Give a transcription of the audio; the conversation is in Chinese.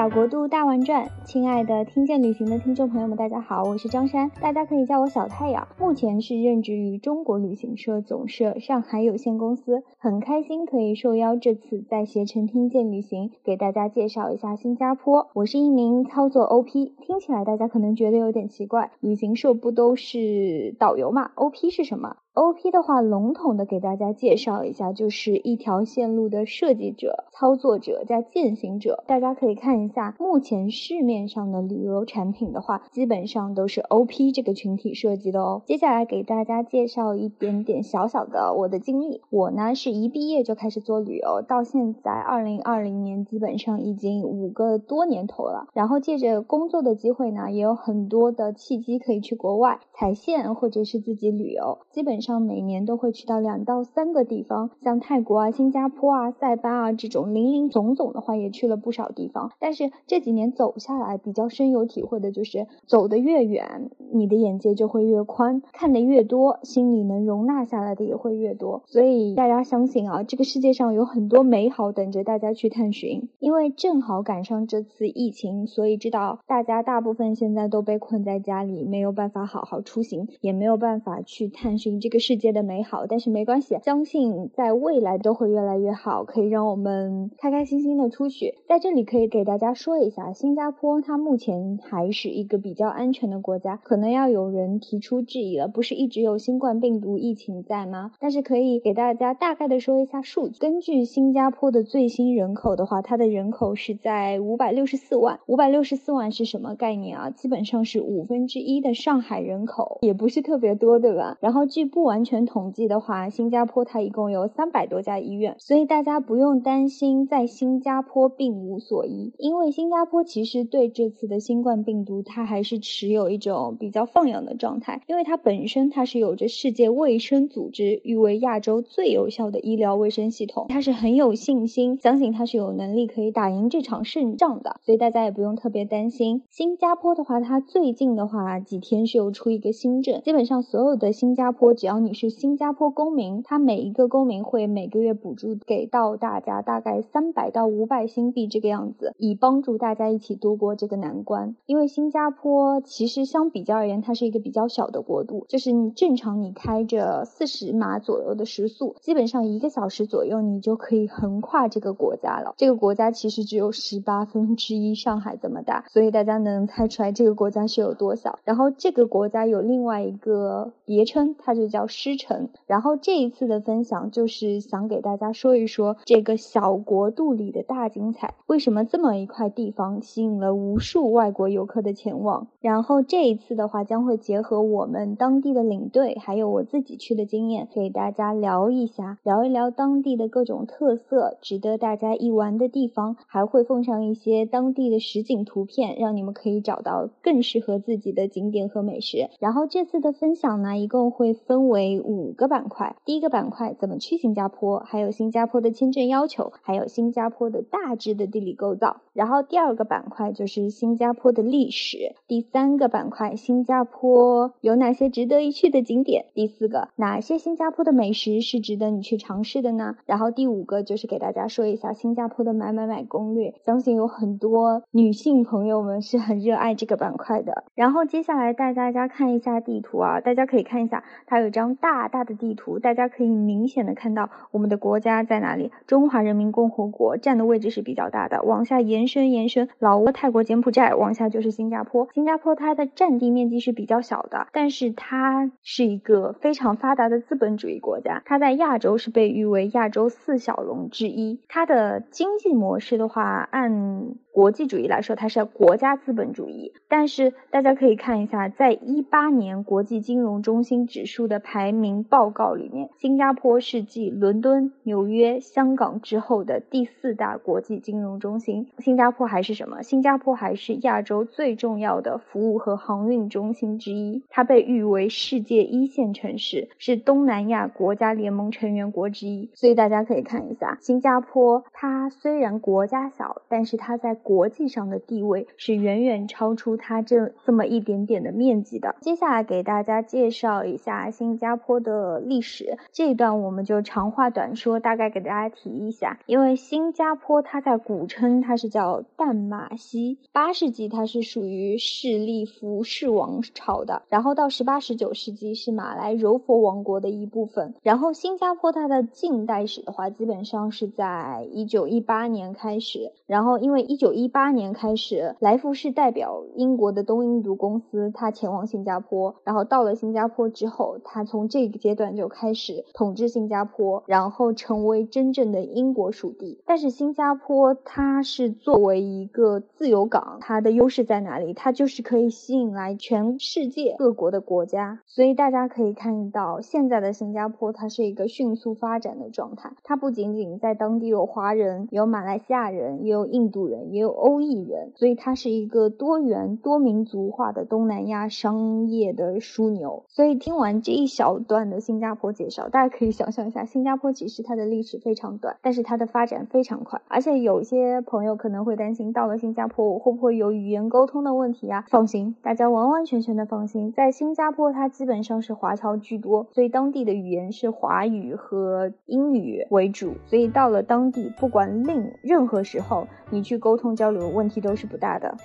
小国度大玩转，亲爱的听见旅行的听众朋友们，大家好，我是张珊，大家可以叫我小太阳。目前是任职于中国旅行社总社上海有限公司，很开心可以受邀这次在携程听见旅行给大家介绍一下新加坡。我是一名操作 OP，听起来大家可能觉得有点奇怪，旅行社不都是导游嘛？OP 是什么？OP 的话，笼统的给大家介绍一下，就是一条线路的设计者、操作者加践行者。大家可以看一下，目前市面上的旅游产品的话，基本上都是 OP 这个群体设计的哦。接下来给大家介绍一点点小小的我的经历。我呢是一毕业就开始做旅游，到现在二零二零年，基本上已经五个多年头了。然后借着工作的机会呢，也有很多的契机可以去国外踩线或者是自己旅游，基本。上像每年都会去到两到三个地方，像泰国啊、新加坡啊、塞班啊这种零零总总的话，也去了不少地方。但是这几年走下来，比较深有体会的就是，走得越远，你的眼界就会越宽，看得越多，心里能容纳下来的也会越多。所以大家相信啊，这个世界上有很多美好等着大家去探寻。因为正好赶上这次疫情，所以知道大家大部分现在都被困在家里，没有办法好好出行，也没有办法去探寻这。这个世界的美好，但是没关系，相信在未来都会越来越好，可以让我们开开心心的出去。在这里可以给大家说一下，新加坡它目前还是一个比较安全的国家，可能要有人提出质疑了，不是一直有新冠病毒疫情在吗？但是可以给大家大概的说一下数据。根据新加坡的最新人口的话，它的人口是在五百六十四万，五百六十四万是什么概念啊？基本上是五分之一的上海人口，也不是特别多，对吧？然后据不。不完全统计的话，新加坡它一共有三百多家医院，所以大家不用担心在新加坡病无所医，因为新加坡其实对这次的新冠病毒它还是持有一种比较放养的状态，因为它本身它是有着世界卫生组织誉为亚洲最有效的医疗卫生系统，它是很有信心，相信它是有能力可以打赢这场胜仗的，所以大家也不用特别担心。新加坡的话，它最近的话几天是有出一个新政，基本上所有的新加坡只要只要你是新加坡公民，他每一个公民会每个月补助给到大家大概三百到五百新币这个样子，以帮助大家一起度过这个难关。因为新加坡其实相比较而言，它是一个比较小的国度，就是你正常你开着四十码左右的时速，基本上一个小时左右你就可以横跨这个国家了。这个国家其实只有十八分之一上海这么大，所以大家能猜出来这个国家是有多小。然后这个国家有另外一个别称，它就叫。叫师城，然后这一次的分享就是想给大家说一说这个小国度里的大精彩，为什么这么一块地方吸引了无数外国游客的前往？然后这一次的话将会结合我们当地的领队，还有我自己去的经验，给大家聊一下，聊一聊当地的各种特色，值得大家一玩的地方，还会奉上一些当地的实景图片，让你们可以找到更适合自己的景点和美食。然后这次的分享呢，一共会分。为五个板块，第一个板块怎么去新加坡，还有新加坡的签证要求，还有新加坡的大致的地理构造。然后第二个板块就是新加坡的历史，第三个板块新加坡有哪些值得一去的景点，第四个哪些新加坡的美食是值得你去尝试的呢？然后第五个就是给大家说一下新加坡的买买买攻略，相信有很多女性朋友们是很热爱这个板块的。然后接下来带大家看一下地图啊，大家可以看一下，它有张。张大大的地图，大家可以明显的看到我们的国家在哪里。中华人民共和国占的位置是比较大的，往下延伸延伸，老挝、泰国、柬埔寨，往下就是新加坡。新加坡它的占地面积是比较小的，但是它是一个非常发达的资本主义国家，它在亚洲是被誉为亚洲四小龙之一。它的经济模式的话，按国际主义来说，它是国家资本主义。但是大家可以看一下，在一八年国际金融中心指数的排名报告里面，新加坡是继伦敦、纽约、香港之后的第四大国际金融中心。新加坡还是什么？新加坡还是亚洲最重要的服务和航运中心之一。它被誉为世界一线城市，是东南亚国家联盟成员国之一。所以大家可以看一下，新加坡它虽然国家小，但是它在国际上的地位是远远超出它这这么一点点的面积的。接下来给大家介绍一下新新加坡的历史。这一段我们就长话短说，大概给大家提一下。因为新加坡它在古称它是叫淡马锡，八世纪它是属于势利福氏王朝的，然后到十八十九世纪是马来柔佛王国的一部分。然后新加坡它的近代史的话，基本上是在一九一八年开始，然后因为一九一八年开始，来福士代表英国的东印度公司，他前往新加坡，然后到了新加坡之后，他从这个阶段就开始统治新加坡，然后成为真正的英国属地。但是新加坡它是作为一个自由港，它的优势在哪里？它就是可以吸引来全世界各国的国家，所以大家可以看到，现在的新加坡它是一个迅速发展的状态。它不仅仅在当地有华人，有马来西亚人，也有印度人，也有欧裔人，所以它是一个多元多民族化的东南亚商业的枢纽。所以听完这一小段的新加坡介绍，大家可以想象一下，新加坡其实它的历史非常短，但是它的发展非常快。而且有些朋友可能会担心，到了新加坡我会不会有语言沟通的问题啊？放心，大家完完全全的放心，在新加坡它基本上是华侨居多，所以当地的语言是华语和英语为主。所以到了当地，不管令任何时候，你去沟通交流，问题都是不大的。